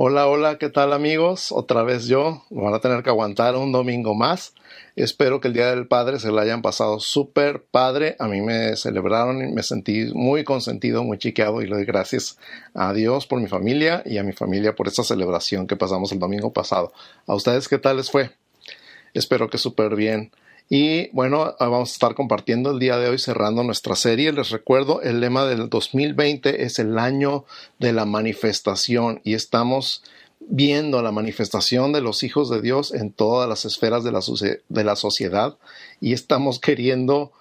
Hola, hola, ¿qué tal amigos? Otra vez yo. Van a tener que aguantar un domingo más. Espero que el Día del Padre se lo hayan pasado súper padre. A mí me celebraron y me sentí muy consentido, muy chiqueado y le doy gracias a Dios por mi familia y a mi familia por esta celebración que pasamos el domingo pasado. ¿A ustedes qué tal les fue? Espero que súper bien. Y bueno, vamos a estar compartiendo el día de hoy cerrando nuestra serie. Les recuerdo, el lema del 2020 es el año de la manifestación y estamos viendo la manifestación de los hijos de Dios en todas las esferas de la, de la sociedad y estamos queriendo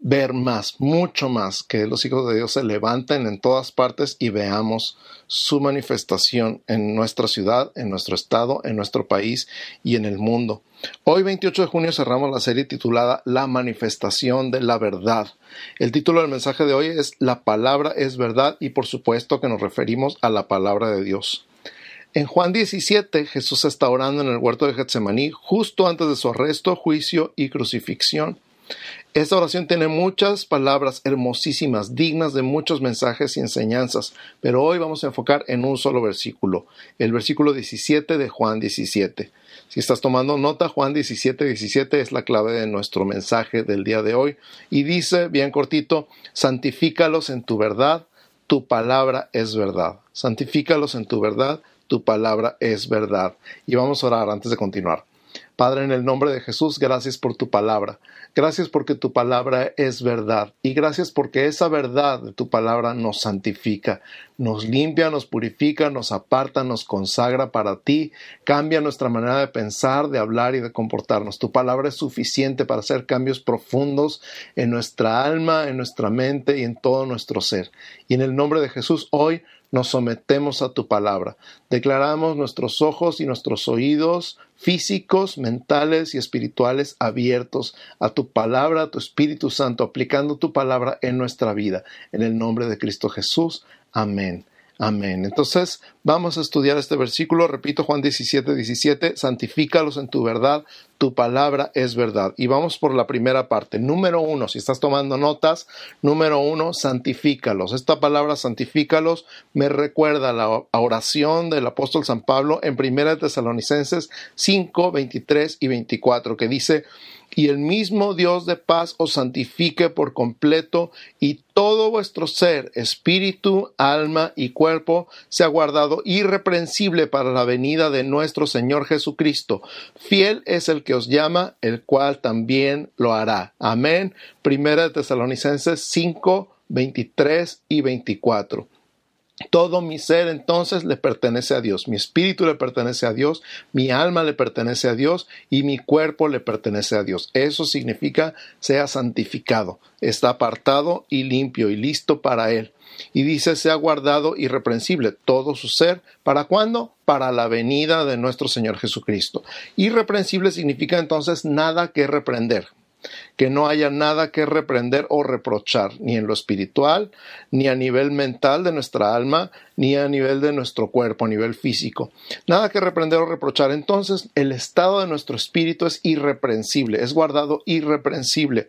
ver más, mucho más, que los hijos de Dios se levanten en todas partes y veamos su manifestación en nuestra ciudad, en nuestro estado, en nuestro país y en el mundo. Hoy 28 de junio cerramos la serie titulada La manifestación de la verdad. El título del mensaje de hoy es La palabra es verdad y por supuesto que nos referimos a la palabra de Dios. En Juan 17 Jesús está orando en el huerto de Getsemaní justo antes de su arresto, juicio y crucifixión. Esta oración tiene muchas palabras hermosísimas, dignas de muchos mensajes y enseñanzas, pero hoy vamos a enfocar en un solo versículo, el versículo 17 de Juan 17. Si estás tomando nota, Juan 17, 17 es la clave de nuestro mensaje del día de hoy y dice, bien cortito, santifícalos en tu verdad, tu palabra es verdad. Santifícalos en tu verdad, tu palabra es verdad. Y vamos a orar antes de continuar. Padre, en el nombre de Jesús, gracias por tu palabra. Gracias porque tu palabra es verdad. Y gracias porque esa verdad de tu palabra nos santifica, nos limpia, nos purifica, nos aparta, nos consagra para ti, cambia nuestra manera de pensar, de hablar y de comportarnos. Tu palabra es suficiente para hacer cambios profundos en nuestra alma, en nuestra mente y en todo nuestro ser. Y en el nombre de Jesús, hoy nos sometemos a tu palabra. Declaramos nuestros ojos y nuestros oídos físicos, mentales y espirituales abiertos a tu palabra, a tu Espíritu Santo, aplicando tu palabra en nuestra vida. En el nombre de Cristo Jesús. Amén. Amén. Entonces, vamos a estudiar este versículo. Repito, Juan 17, 17. Santifícalos en tu verdad. Tu palabra es verdad. Y vamos por la primera parte. Número uno, si estás tomando notas, número uno, santifícalos. Esta palabra santifícalos me recuerda la oración del apóstol San Pablo en 1 Tesalonicenses 5, 23 y 24, que dice, y el mismo Dios de paz os santifique por completo y todo vuestro ser, espíritu, alma y cuerpo sea guardado irreprensible para la venida de nuestro Señor Jesucristo. Fiel es el que os llama, el cual también lo hará. Amén. Primera de Tesalonicenses 5, 23 y 24. Todo mi ser entonces le pertenece a Dios, mi espíritu le pertenece a Dios, mi alma le pertenece a Dios y mi cuerpo le pertenece a Dios. Eso significa sea santificado, está apartado y limpio y listo para Él. Y dice, sea guardado irreprensible todo su ser. ¿Para cuándo? Para la venida de nuestro Señor Jesucristo. Irreprensible significa entonces nada que reprender que no haya nada que reprender o reprochar, ni en lo espiritual, ni a nivel mental de nuestra alma, ni a nivel de nuestro cuerpo, a nivel físico. Nada que reprender o reprochar. Entonces, el estado de nuestro espíritu es irreprensible, es guardado irreprensible.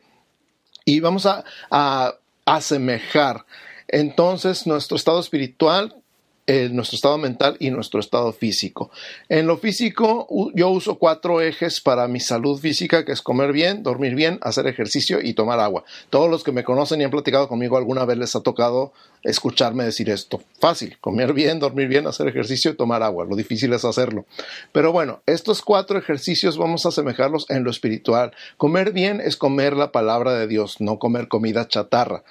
Y vamos a, a asemejar entonces nuestro estado espiritual nuestro estado mental y nuestro estado físico. En lo físico, yo uso cuatro ejes para mi salud física, que es comer bien, dormir bien, hacer ejercicio y tomar agua. Todos los que me conocen y han platicado conmigo alguna vez les ha tocado escucharme decir esto. Fácil, comer bien, dormir bien, hacer ejercicio y tomar agua. Lo difícil es hacerlo. Pero bueno, estos cuatro ejercicios vamos a asemejarlos en lo espiritual. Comer bien es comer la palabra de Dios, no comer comida chatarra.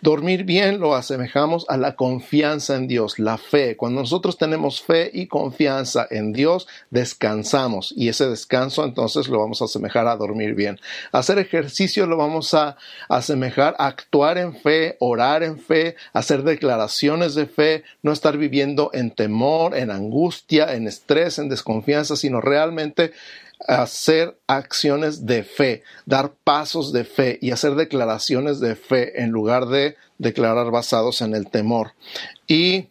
Dormir bien lo asemejamos a la confianza en Dios, la fe. Cuando nosotros tenemos fe y confianza en Dios, descansamos y ese descanso entonces lo vamos a asemejar a dormir bien. Hacer ejercicio lo vamos a asemejar a actuar en fe, orar en fe, hacer declaraciones de fe, no estar viviendo en temor, en angustia, en estrés, en desconfianza, sino realmente hacer acciones de fe, dar pasos de fe y hacer declaraciones de fe en lugar de declarar basados en el temor. Y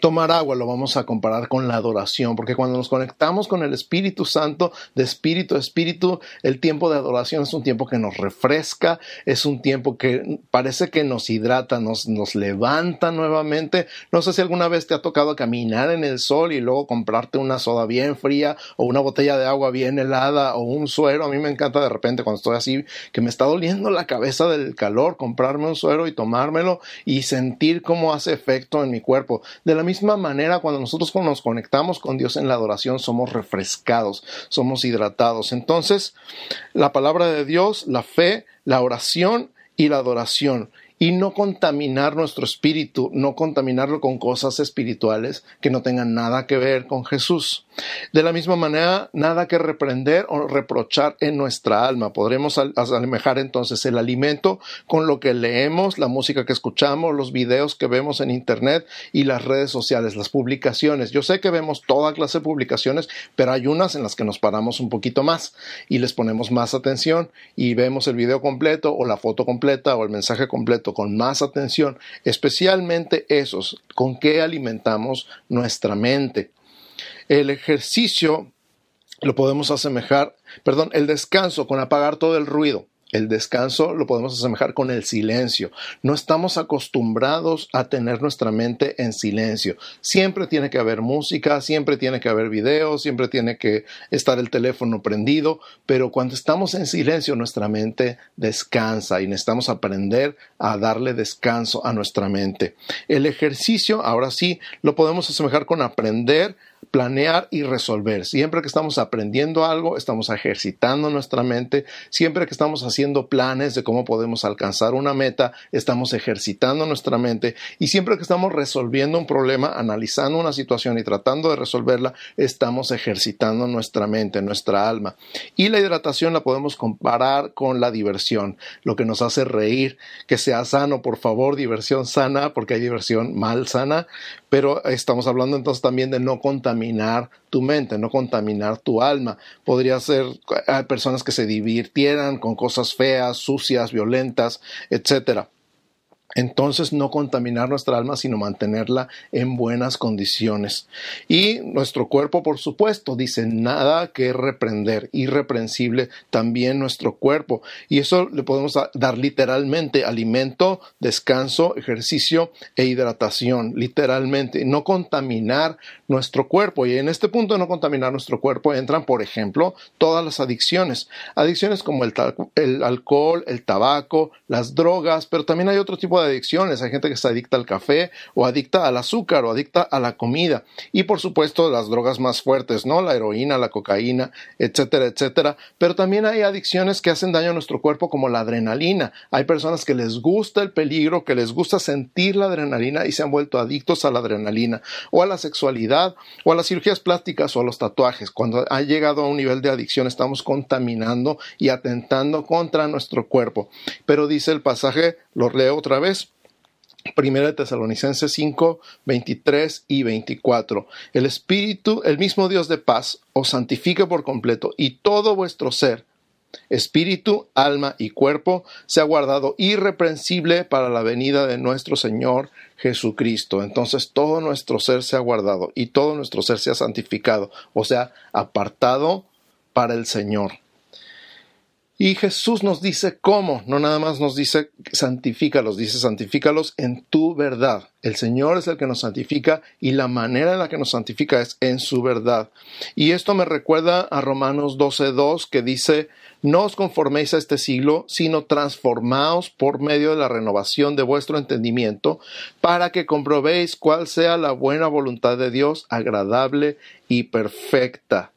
tomar agua lo vamos a comparar con la adoración, porque cuando nos conectamos con el Espíritu Santo, de espíritu a espíritu, el tiempo de adoración es un tiempo que nos refresca, es un tiempo que parece que nos hidrata, nos, nos levanta nuevamente. No sé si alguna vez te ha tocado caminar en el sol y luego comprarte una soda bien fría o una botella de agua bien helada o un suero. A mí me encanta de repente cuando estoy así, que me está doliendo la cabeza del calor, comprarme un suero y tomármelo y sentir cómo hace efecto en mi cuerpo. La misma manera, cuando nosotros nos conectamos con Dios en la adoración, somos refrescados, somos hidratados. Entonces, la palabra de Dios, la fe, la oración y la adoración y no contaminar nuestro espíritu, no contaminarlo con cosas espirituales que no tengan nada que ver con Jesús. De la misma manera, nada que reprender o reprochar en nuestra alma. Podremos asemejar entonces el alimento con lo que leemos, la música que escuchamos, los videos que vemos en Internet y las redes sociales, las publicaciones. Yo sé que vemos toda clase de publicaciones, pero hay unas en las que nos paramos un poquito más y les ponemos más atención y vemos el video completo o la foto completa o el mensaje completo con más atención, especialmente esos con que alimentamos nuestra mente. El ejercicio lo podemos asemejar, perdón, el descanso con apagar todo el ruido. El descanso lo podemos asemejar con el silencio. No estamos acostumbrados a tener nuestra mente en silencio. Siempre tiene que haber música, siempre tiene que haber videos, siempre tiene que estar el teléfono prendido, pero cuando estamos en silencio nuestra mente descansa y necesitamos aprender a darle descanso a nuestra mente. El ejercicio, ahora sí, lo podemos asemejar con aprender planear y resolver. Siempre que estamos aprendiendo algo, estamos ejercitando nuestra mente. Siempre que estamos haciendo planes de cómo podemos alcanzar una meta, estamos ejercitando nuestra mente. Y siempre que estamos resolviendo un problema, analizando una situación y tratando de resolverla, estamos ejercitando nuestra mente, nuestra alma. Y la hidratación la podemos comparar con la diversión, lo que nos hace reír, que sea sano, por favor, diversión sana, porque hay diversión mal sana, pero estamos hablando entonces también de no contaminar tu mente, no contaminar tu alma. Podría ser personas que se divirtieran con cosas feas, sucias, violentas, etcétera. Entonces no contaminar nuestra alma, sino mantenerla en buenas condiciones. Y nuestro cuerpo, por supuesto, dice nada que reprender, irreprensible también nuestro cuerpo. Y eso le podemos dar literalmente alimento, descanso, ejercicio e hidratación, literalmente. No contaminar nuestro cuerpo. Y en este punto de no contaminar nuestro cuerpo entran, por ejemplo, todas las adicciones. Adicciones como el, alcohol, el tabaco, las drogas, pero también hay otro tipo de adicciones. Hay gente que se adicta al café o adicta al azúcar o adicta a la comida. Y por supuesto las drogas más fuertes, ¿no? La heroína, la cocaína, etcétera, etcétera. Pero también hay adicciones que hacen daño a nuestro cuerpo como la adrenalina. Hay personas que les gusta el peligro, que les gusta sentir la adrenalina y se han vuelto adictos a la adrenalina o a la sexualidad o a las cirugías plásticas o a los tatuajes. Cuando ha llegado a un nivel de adicción estamos contaminando y atentando contra nuestro cuerpo. Pero dice el pasaje, lo leo otra vez, Primera Tesalonicenses 5, 23 y 24. El Espíritu, el mismo Dios de paz, os santifique por completo y todo vuestro ser, espíritu, alma y cuerpo, sea guardado irreprensible para la venida de nuestro Señor Jesucristo. Entonces todo nuestro ser sea guardado y todo nuestro ser sea santificado, o sea, apartado para el Señor. Y Jesús nos dice cómo, no nada más nos dice santifícalos, dice santifícalos en tu verdad. El Señor es el que nos santifica y la manera en la que nos santifica es en su verdad. Y esto me recuerda a Romanos 12.2 que dice, no os conforméis a este siglo, sino transformaos por medio de la renovación de vuestro entendimiento, para que comprobéis cuál sea la buena voluntad de Dios, agradable y perfecta.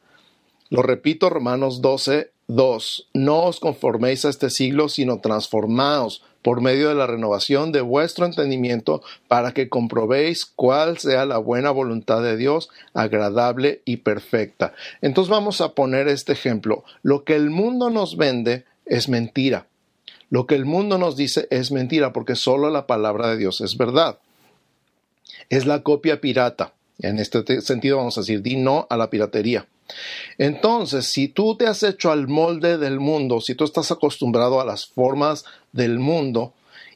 Lo repito, Romanos 12, 2. No os conforméis a este siglo, sino transformaos por medio de la renovación de vuestro entendimiento para que comprobéis cuál sea la buena voluntad de Dios, agradable y perfecta. Entonces vamos a poner este ejemplo. Lo que el mundo nos vende es mentira. Lo que el mundo nos dice es mentira porque solo la palabra de Dios es verdad. Es la copia pirata. En este sentido vamos a decir, di no a la piratería. Entonces, si tú te has hecho al molde del mundo, si tú estás acostumbrado a las formas del mundo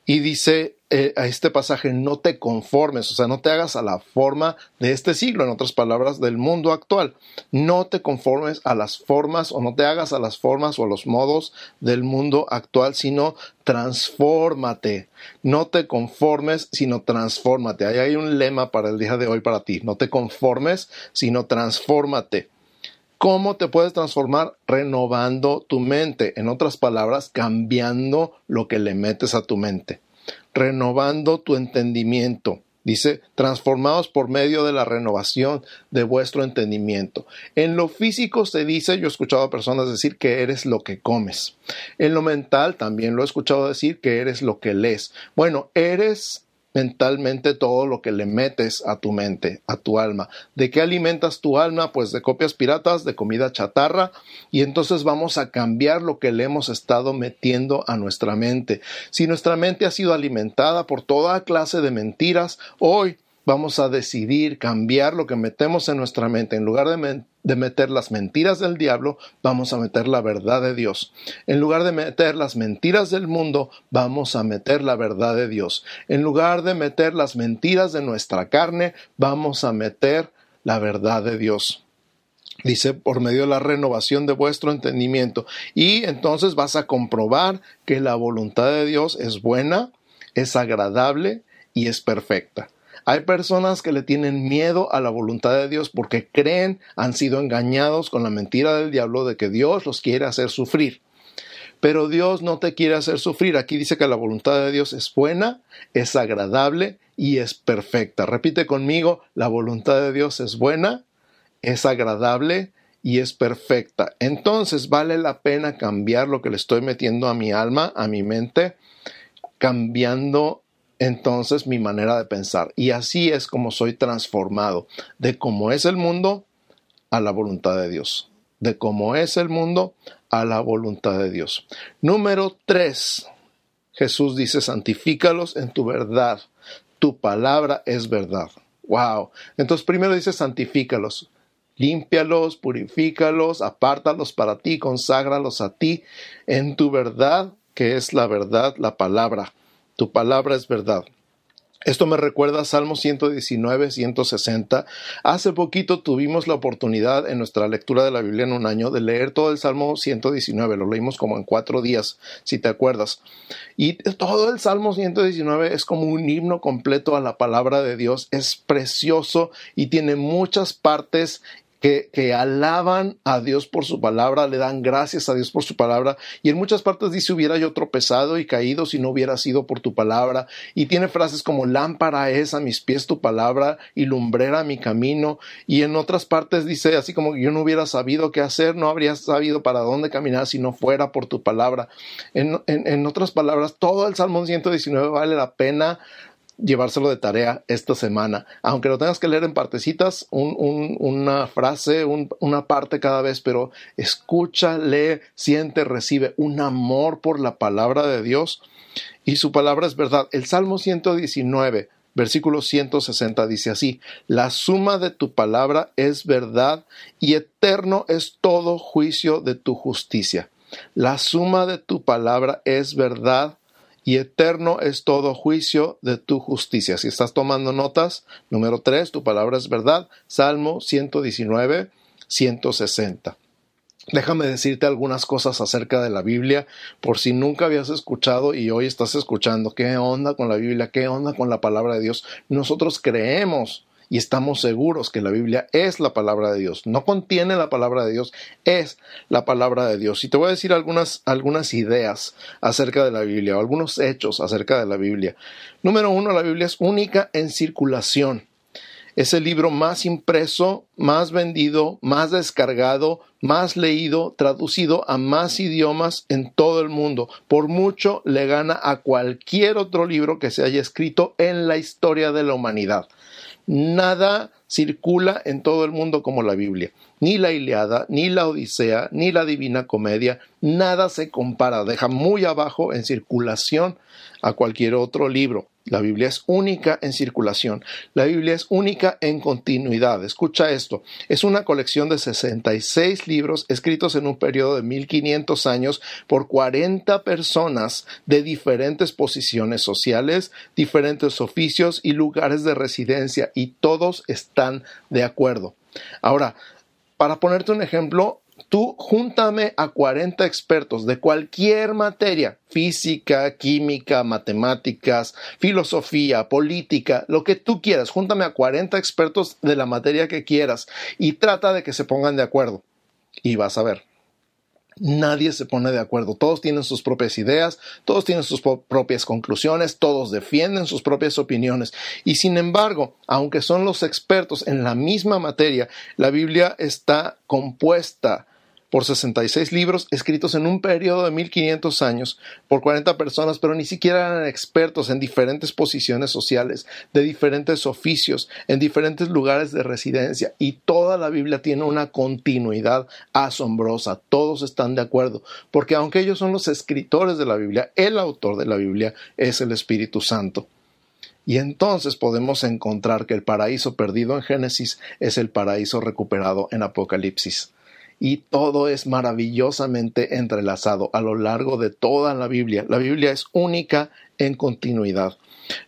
Y dice eh, a este pasaje, no te conformes, o sea, no te hagas a la forma de este siglo, en otras palabras, del mundo actual. No te conformes a las formas o no te hagas a las formas o a los modos del mundo actual, sino transfórmate. No te conformes, sino transfórmate. Ahí hay un lema para el día de hoy para ti. No te conformes, sino transfórmate. ¿Cómo te puedes transformar? Renovando tu mente. En otras palabras, cambiando lo que le metes a tu mente. Renovando tu entendimiento. Dice, transformados por medio de la renovación de vuestro entendimiento. En lo físico se dice, yo he escuchado a personas decir que eres lo que comes. En lo mental también lo he escuchado decir que eres lo que lees. Bueno, eres mentalmente todo lo que le metes a tu mente, a tu alma. ¿De qué alimentas tu alma? Pues de copias piratas, de comida chatarra, y entonces vamos a cambiar lo que le hemos estado metiendo a nuestra mente. Si nuestra mente ha sido alimentada por toda clase de mentiras, hoy vamos a decidir cambiar lo que metemos en nuestra mente. En lugar de, meter las mentiras del diablo, vamos a meter la verdad de Dios. En lugar de meter las mentiras del mundo, vamos a meter la verdad de Dios. En lugar de meter las mentiras de nuestra carne, vamos a meter la verdad de Dios. Dice, por medio de la renovación de vuestro entendimiento. Y entonces vas a comprobar que la voluntad de Dios es buena, es agradable y es perfecta. Hay personas que le tienen miedo a la voluntad de Dios porque creen, han sido engañados con la mentira del diablo de que Dios los quiere hacer sufrir. Pero Dios no te quiere hacer sufrir. Aquí dice que la voluntad de Dios es buena, es agradable y es perfecta. Repite conmigo, la voluntad de Dios es buena, es agradable y es perfecta. Entonces vale la pena cambiar lo que le estoy metiendo a mi alma, a mi mente, cambiando entonces mi manera de pensar. Y así es como soy transformado de cómo es el mundo a la voluntad de Dios. De cómo es el mundo a la voluntad de Dios. Número tres. Jesús dice, santifícalos en tu verdad. Tu palabra es verdad. Wow. Entonces primero dice, santifícalos. Límpialos, purifícalos, apártalos para ti, conságralos a ti en tu verdad, que es la verdad, la palabra tu palabra es verdad. Esto me recuerda a Salmo 119, 160. Hace poquito tuvimos la oportunidad en nuestra lectura de la Biblia en un año de leer todo el Salmo 119. Lo leímos como en cuatro días, si te acuerdas. Y todo el Salmo 119 es como un himno completo a la palabra de Dios. Es precioso y tiene muchas partes que, alaban a Dios por su palabra, le dan gracias a Dios por su palabra, y en muchas partes dice hubiera yo tropezado y caído si no hubiera sido por tu palabra, y tiene frases como lámpara es a mis pies tu palabra y lumbrera mi camino, y en otras partes dice así como yo no hubiera sabido qué hacer, no habría sabido para dónde caminar si no fuera por tu palabra. En, en otras palabras, todo el Salmo 119 vale la pena llevárselo de tarea esta semana. Aunque lo tengas que leer en partecitas, una frase, una parte cada vez, pero escucha, lee, siente, recibe un amor por la palabra de Dios y su palabra es verdad. El Salmo 119, versículo 160 dice así, la suma de tu palabra es verdad y eterno es todo juicio de tu justicia. La suma de tu palabra es verdad y eterno es todo juicio de tu justicia. Si estás tomando notas, número 3, tu palabra es verdad, Salmo 119, 160. Déjame decirte algunas cosas acerca de la Biblia, por si nunca habías escuchado y hoy estás escuchando. ¿Qué onda con la Biblia? ¿Qué onda con la palabra de Dios? Nosotros creemos y estamos seguros que la Biblia es la palabra de Dios. No contiene la palabra de Dios, es la palabra de Dios. Y te voy a decir algunas, algunas ideas acerca de la Biblia o algunos hechos acerca de la Biblia. Número uno, la Biblia es única en circulación. Es el libro más impreso, más vendido, más descargado, más leído, traducido a más idiomas en todo el mundo. Por mucho le gana a cualquier otro libro que se haya escrito en la historia de la humanidad. Nada circula en todo el mundo como la Biblia. Ni la Iliada, ni la Odisea, ni la Divina Comedia, nada se compara, deja muy abajo en circulación a cualquier otro libro. La Biblia es única en circulación. La Biblia es única en continuidad. Escucha esto. Es una colección de 66 libros escritos en un periodo de 1500 años por 40 personas de diferentes posiciones sociales, diferentes oficios y lugares de residencia y todos están de acuerdo. Ahora, para ponerte un ejemplo, tú júntame a 40 expertos de cualquier materia, física, química, matemáticas, filosofía, política, lo que tú quieras, júntame a 40 expertos de la materia que quieras y trata de que se pongan de acuerdo. Y vas a ver nadie se pone de acuerdo. Todos tienen sus propias ideas, todos tienen sus propias conclusiones, todos defienden sus propias opiniones. Y sin embargo, aunque son los expertos en la misma materia, la Biblia está compuesta por 66 libros escritos en un periodo de 1500 años por 40 personas, pero ni siquiera eran expertos en diferentes posiciones sociales, de diferentes oficios, en diferentes lugares de residencia. Y toda la Biblia tiene una continuidad asombrosa. Todos están de acuerdo, porque aunque ellos son los escritores de la Biblia, el autor de la Biblia es el Espíritu Santo. Y entonces podemos encontrar que el paraíso perdido en Génesis es el paraíso recuperado en Apocalipsis y todo es maravillosamente entrelazado a lo largo de toda la Biblia. La Biblia es única en continuidad.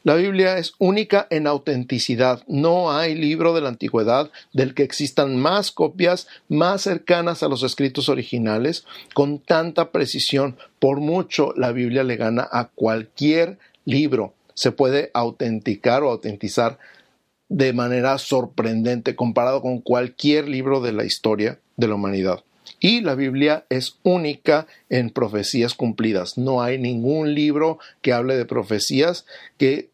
La Biblia es única en autenticidad. No hay libro de la antigüedad del que existan más copias más cercanas a los escritos originales con tanta precisión. Por mucho la Biblia le gana a cualquier libro. Se puede autenticar o autentizar de manera sorprendente comparado con cualquier libro de la historia de la humanidad. Y la Biblia es única en profecías cumplidas. No hay ningún libro que hable de profecías que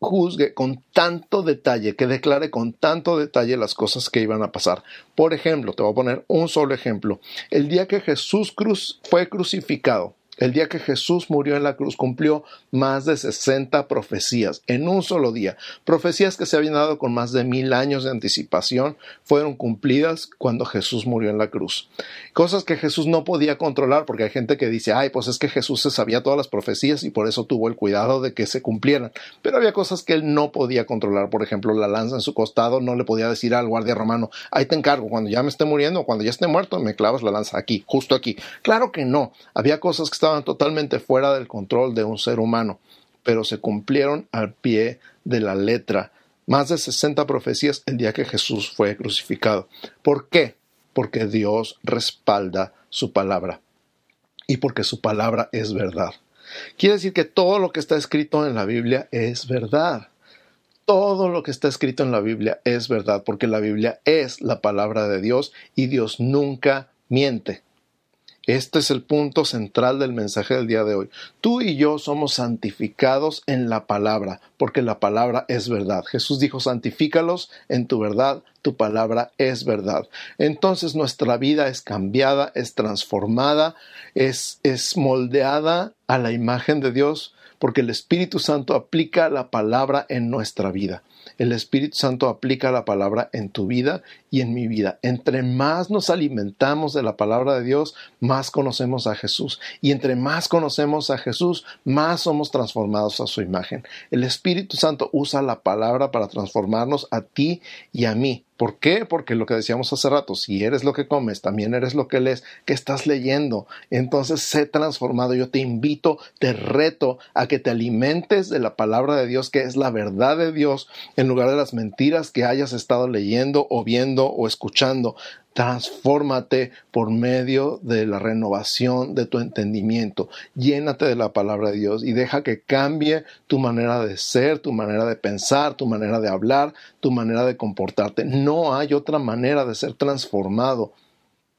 juzgue con tanto detalle, que declare con tanto detalle las cosas que iban a pasar. Por ejemplo, te voy a poner un solo ejemplo. El día que Jesús cruz fue crucificado, el día que Jesús murió en la cruz cumplió más de 60 profecías en un solo día. Profecías que se habían dado con más de mil años de anticipación fueron cumplidas cuando Jesús murió en la cruz. Cosas que Jesús no podía controlar porque hay gente que dice, ay, pues es que Jesús se sabía todas las profecías y por eso tuvo el cuidado de que se cumplieran. Pero había cosas que él no podía controlar. Por ejemplo, la lanza en su costado no le podía decir al guardia romano, ahí te encargo, cuando ya me esté muriendo cuando ya esté muerto, me clavas la lanza aquí, justo aquí. Claro que no. Había cosas que estaban totalmente fuera del control de un ser humano, pero se cumplieron al pie de la letra. Más de 60 profecías el día que Jesús fue crucificado. ¿Por qué? Porque Dios respalda su palabra y porque su palabra es verdad. Quiere decir que todo lo que está escrito en la Biblia es verdad. Todo lo que está escrito en la Biblia es verdad, porque la Biblia es la palabra de Dios y Dios nunca miente. Este es el punto central del mensaje del día de hoy. Tú y yo somos santificados en la palabra, porque la palabra es verdad. Jesús dijo, santifícalos en tu verdad, tu palabra es verdad. Entonces nuestra vida es cambiada, es transformada, es, es moldeada a la imagen de Dios, porque el Espíritu Santo aplica la palabra en nuestra vida el Espíritu Santo aplica la palabra en tu vida y en mi vida. Entre más nos alimentamos de la palabra de Dios, más conocemos a Jesús. Y entre más conocemos a Jesús, más somos transformados a su imagen. El Espíritu Santo usa la palabra para transformarnos a ti y a mí. ¿Por qué? Porque lo que decíamos hace rato, si eres lo que comes, también eres lo que lees, que estás leyendo. Entonces, sé transformado. Yo te invito, te reto a que te alimentes de la palabra de Dios, que es la verdad de Dios, en lugar de las mentiras que hayas estado leyendo o viendo o escuchando. Transfórmate por medio de la renovación de tu entendimiento. Llénate de la palabra de Dios y deja que cambie tu manera de ser, tu manera de pensar, tu manera de hablar, tu manera de comportarte. No hay otra manera de ser transformado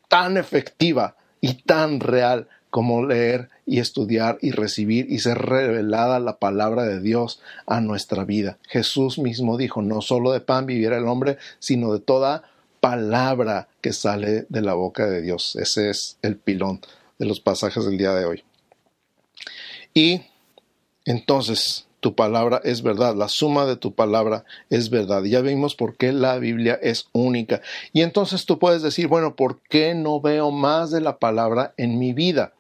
tan efectiva y tan real como leer y estudiar y recibir y ser revelada la palabra de Dios a nuestra vida. Jesús mismo dijo, no solo de pan vivirá el hombre, sino de toda palabra que sale de la boca de Dios. Ese es el pilón de los pasajes del día de hoy. Y entonces tu palabra es verdad, la suma de tu palabra es verdad. ya vimos por qué la Biblia es única. Y entonces tú puedes decir, bueno, ¿por qué no veo más de la palabra en mi vida?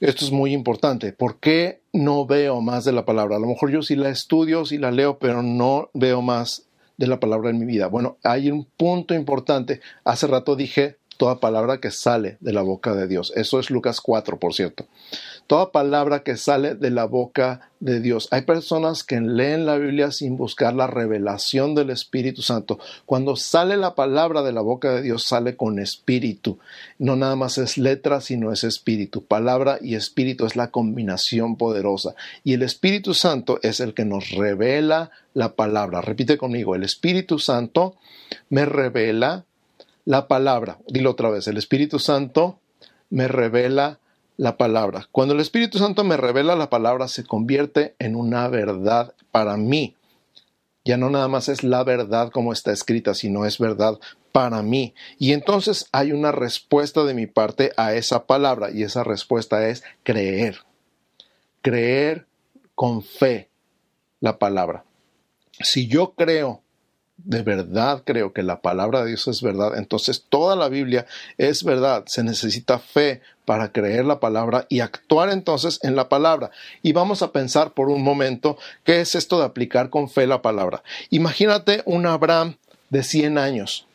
Esto es muy importante. ¿Por qué no veo más de la palabra. A lo mejor yo sí la estudio, sí la leo, pero no veo más de la palabra en mi vida. Bueno, hay un punto importante. Hace rato dije toda palabra que sale de la boca de Dios. Eso es Lucas 4, por cierto. Toda palabra que sale de la boca de Dios. Hay personas que leen la Biblia sin buscar la revelación del Espíritu Santo. Cuando sale la palabra de la boca de Dios, sale con espíritu. No nada más es letra, sino es espíritu. Palabra y espíritu es la combinación poderosa. Y el Espíritu Santo es el que nos revela la palabra. Repite conmigo, el Espíritu Santo me revela la palabra. Dilo otra vez, el Espíritu Santo me revela la palabra. Cuando el Espíritu Santo me revela la palabra, se convierte en una verdad para mí. Ya no nada más es la verdad como está escrita, sino es verdad para mí. Y entonces hay una respuesta de mi parte a esa palabra y esa respuesta es creer. Creer con fe la palabra. Si yo creo de verdad creo que la palabra de Dios es verdad, entonces toda la Biblia es verdad. Se necesita fe para creer la palabra y actuar entonces en la palabra. Y vamos a pensar por un momento qué es esto de aplicar con fe la palabra. Imagínate un Abraham de 100 años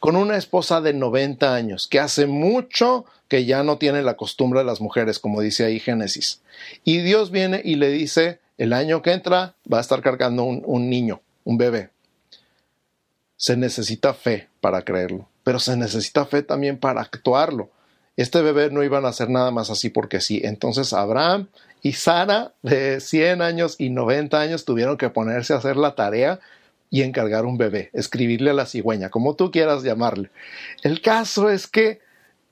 con una esposa de 90 años que hace mucho que ya no tiene la costumbre de las mujeres, como dice ahí Génesis. Y Dios viene y le dice, el año que entra va a estar cargando un, un niño, un bebé se necesita fe para creerlo, pero se necesita fe también para actuarlo. Este bebé no iban a hacer nada más así porque sí. Entonces Abraham y Sara, de 100 años y 90 años, tuvieron que ponerse a hacer la tarea y encargar un bebé, escribirle a la cigüeña, como tú quieras llamarle. El caso es que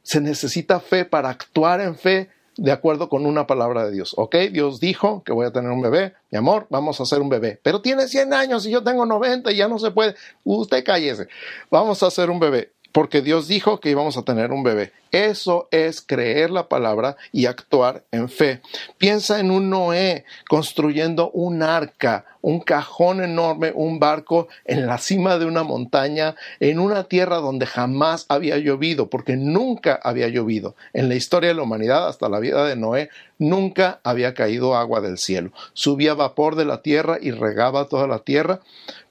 se necesita fe para actuar en fe de acuerdo con una palabra de Dios. ¿Ok? Dios dijo que voy a tener un bebé. Mi amor, vamos a hacer un bebé. Pero tiene 100 años y yo tengo 90 y ya no se puede. Usted cállese. Vamos a hacer un bebé. Porque Dios dijo que íbamos a tener un bebé. Eso es creer la palabra y actuar en fe. Piensa en un Noé construyendo un arca, un cajón enorme, un barco en la cima de una montaña, en una tierra donde jamás había llovido, porque nunca había llovido. En la historia de la humanidad, hasta la vida de Noé, nunca había caído agua del cielo. Subía vapor de la tierra y regaba toda la tierra.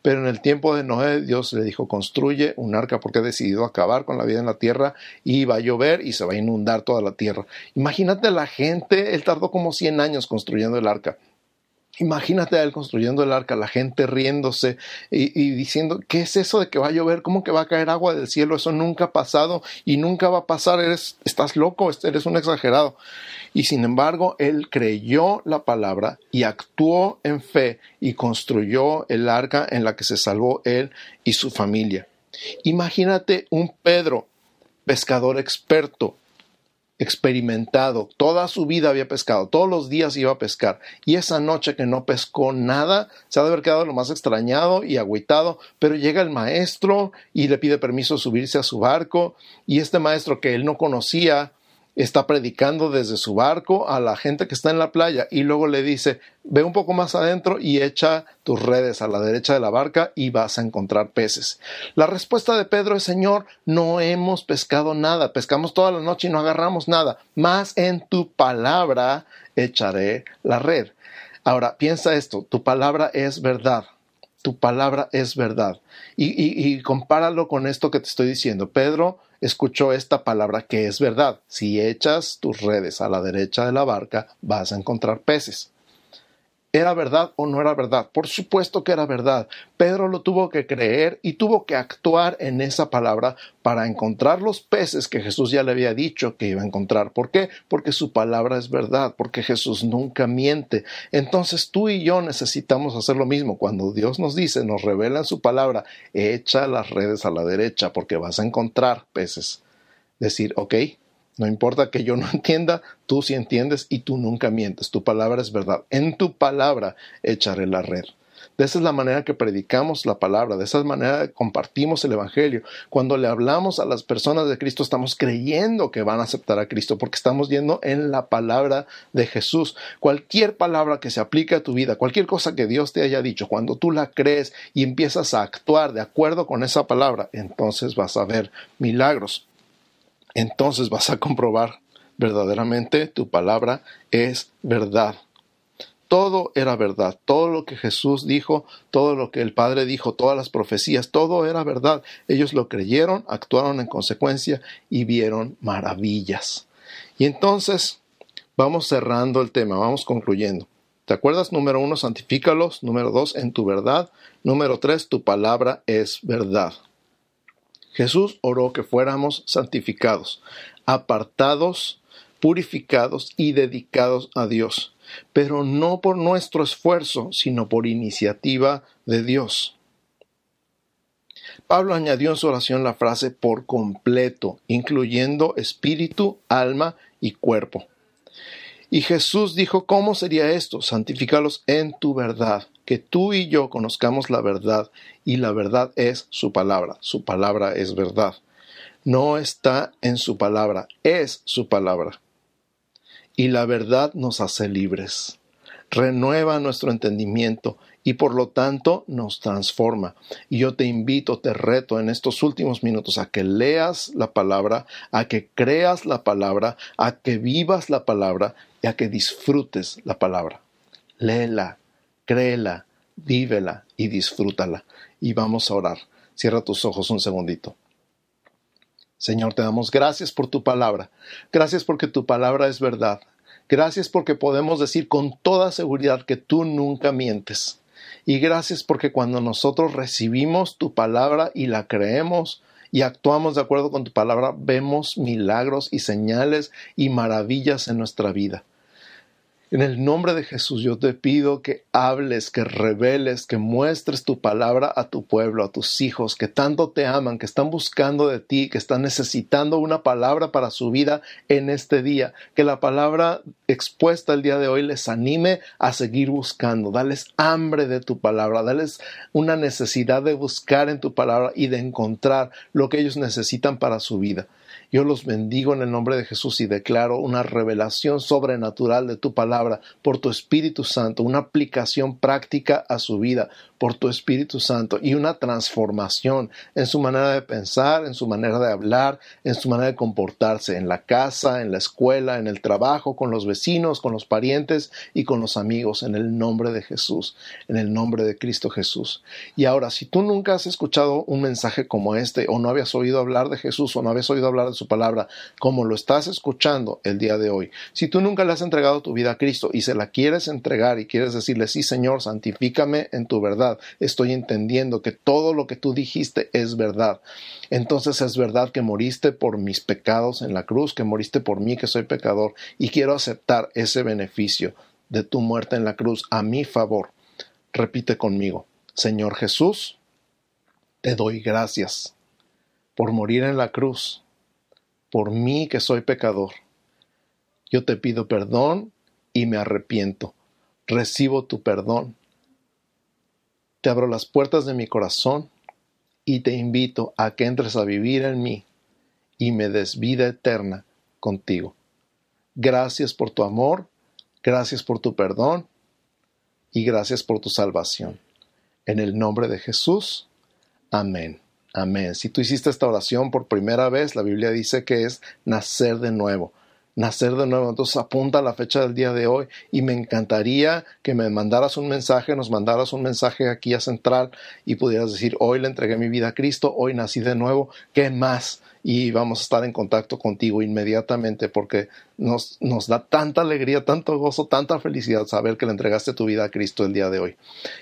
Pero en el tiempo de Noé, Dios le dijo, construye un arca porque he decidido acabar con la vida en la tierra y va a llover y se va a inundar toda la tierra. Imagínate la gente, él tardó como 100 años construyendo el arca. Imagínate a él construyendo el arca, la gente riéndose y, diciendo, ¿qué es eso de que va a llover? ¿Cómo que va a caer agua del cielo? Eso nunca ha pasado y nunca va a pasar. Eres, estás loco, eres un exagerado. Y sin embargo, él creyó la palabra y actuó en fe y construyó el arca en la que se salvó él y su familia. Imagínate un Pedro pescador experto, experimentado, toda su vida había pescado, todos los días iba a pescar, y esa noche que no pescó nada, se ha de haber quedado lo más extrañado y agüitado, pero llega el maestro y le pide permiso de subirse a su barco, y este maestro que él no conocía, está predicando desde su barco a la gente que está en la playa y luego le dice, ve un poco más adentro y echa tus redes a la derecha de la barca y vas a encontrar peces. La respuesta de Pedro es, Señor, no hemos pescado nada, pescamos toda la noche y no agarramos nada, más en tu palabra echaré la red. Ahora, piensa esto, tu palabra es verdad tu palabra es verdad. Y, y, compáralo con esto que te estoy diciendo. Pedro escuchó esta palabra que es verdad. Si echas tus redes a la derecha de la barca, vas a encontrar peces. ¿Era verdad o no era verdad? Por supuesto que era verdad. Pedro lo tuvo que creer y tuvo que actuar en esa palabra para encontrar los peces que Jesús ya le había dicho que iba a encontrar. ¿Por qué? Porque su palabra es verdad, porque Jesús nunca miente. Entonces tú y yo necesitamos hacer lo mismo. Cuando Dios nos dice, nos revela en su palabra, echa las redes a la derecha porque vas a encontrar peces. Decir, ok, no importa que yo no entienda, tú sí entiendes y tú nunca mientes. Tu palabra es verdad. En tu palabra echaré la red. De esa es la manera que predicamos la palabra, de esa manera compartimos el Evangelio. Cuando le hablamos a las personas de Cristo, estamos creyendo que van a aceptar a Cristo, porque estamos yendo en la palabra de Jesús. Cualquier palabra que se aplique a tu vida, cualquier cosa que Dios te haya dicho, cuando tú la crees y empiezas a actuar de acuerdo con esa palabra, entonces vas a ver milagros entonces vas a comprobar verdaderamente tu palabra es verdad. todo era verdad, todo lo que Jesús dijo, todo lo que el Padre dijo, todas las profecías, todo era verdad. Ellos lo creyeron, actuaron en consecuencia y vieron maravillas. Y entonces, vamos cerrando el tema, vamos concluyendo. ¿Te acuerdas? Número uno, santifícalos. Número dos, en tu verdad. Número tres, tu palabra es verdad. Jesús oró que fuéramos santificados, apartados, purificados y dedicados a Dios, pero no por nuestro esfuerzo, sino por iniciativa de Dios. Pablo añadió en su oración la frase por completo, incluyendo espíritu, alma y cuerpo. Y Jesús dijo, ¿cómo sería esto? Santifícalos en tu verdad, que tú y yo conozcamos la verdad, y la verdad es su palabra, su palabra es verdad. No está en su palabra, es su palabra. Y la verdad nos hace libres, renueva nuestro entendimiento y por lo tanto nos transforma. Y yo te invito, te reto en estos últimos minutos a que leas la palabra, a que creas la palabra, a que vivas la palabra y a que disfrutes la palabra. Léela, créela, vívela y disfrútala. Y vamos a orar. Cierra tus ojos un segundito. Señor, te damos gracias por tu palabra. Gracias porque tu palabra es verdad. Gracias porque podemos decir con toda seguridad que tú nunca mientes. Y gracias porque cuando nosotros recibimos tu palabra y la creemos, y actuamos de acuerdo con tu palabra, vemos milagros y señales y maravillas en nuestra vida. En el nombre de Jesús yo te pido que hables, que reveles, que muestres tu palabra a tu pueblo, a tus hijos, que tanto te aman, que están buscando de ti, que están necesitando una palabra para su vida en este día. Que la palabra expuesta el día de hoy les anime a seguir buscando. Dales hambre de tu palabra, dales una necesidad de buscar en tu palabra y de encontrar lo que ellos necesitan para su vida. Yo los bendigo en el nombre de Jesús y declaro una revelación sobrenatural de tu palabra por tu Espíritu Santo, una aplicación práctica a su vida, por tu Espíritu Santo y una transformación en su manera de pensar, en su manera de hablar, en su manera de comportarse en la casa, en la escuela, en el trabajo, con los vecinos, con los parientes y con los amigos, en el nombre de Jesús, en el nombre de Cristo Jesús. Y ahora, si tú nunca has escuchado un mensaje como este, o no habías oído hablar de Jesús, o no habías oído hablar de su palabra, como lo estás escuchando el día de hoy, si tú nunca le has entregado tu vida a Cristo y se la quieres entregar y quieres decirle, sí Señor, santifícame en tu verdad, estoy entendiendo que todo lo que tú dijiste es verdad. Entonces es verdad que moriste por mis pecados en la cruz, que moriste por mí que soy pecador y quiero aceptar ese beneficio de tu muerte en la cruz a mi favor. Repite conmigo, Señor Jesús, te doy gracias por morir en la cruz, por mí que soy pecador. Yo te pido perdón y me arrepiento. Recibo tu perdón te abro las puertas de mi corazón y te invito a que entres a vivir en mí y me des vida eterna contigo. Gracias por tu amor, gracias por tu perdón y gracias por tu salvación. En el nombre de Jesús, amén. Amén. Si tú hiciste esta oración por primera vez, la Biblia dice que es nacer de nuevo nacer de nuevo. Entonces apunta la fecha del día de hoy y me encantaría que me mandaras un mensaje, nos mandaras un mensaje aquí a Central y pudieras decir, hoy le entregué mi vida a Cristo, hoy nací de nuevo, ¿qué más? Y vamos a estar en contacto contigo inmediatamente porque nos, nos, da tanta alegría, tanto gozo, tanta felicidad saber que le entregaste tu vida a Cristo el día de hoy.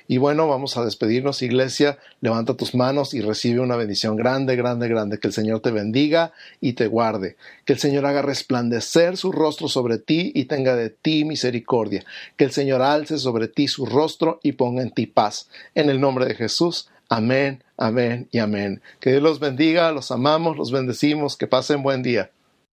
Y bueno, vamos a despedirnos, iglesia. Levanta tus manos y recibe una bendición grande, grande, grande. Que el Señor te bendiga y te guarde. Que el Señor haga resplandecer su rostro sobre ti y tenga de ti misericordia. Que el Señor alce sobre ti su rostro y ponga en ti paz. En el nombre de Jesús. Amén, amén y amén. Que Dios los bendiga, los amamos, los bendecimos, que pasen buen día.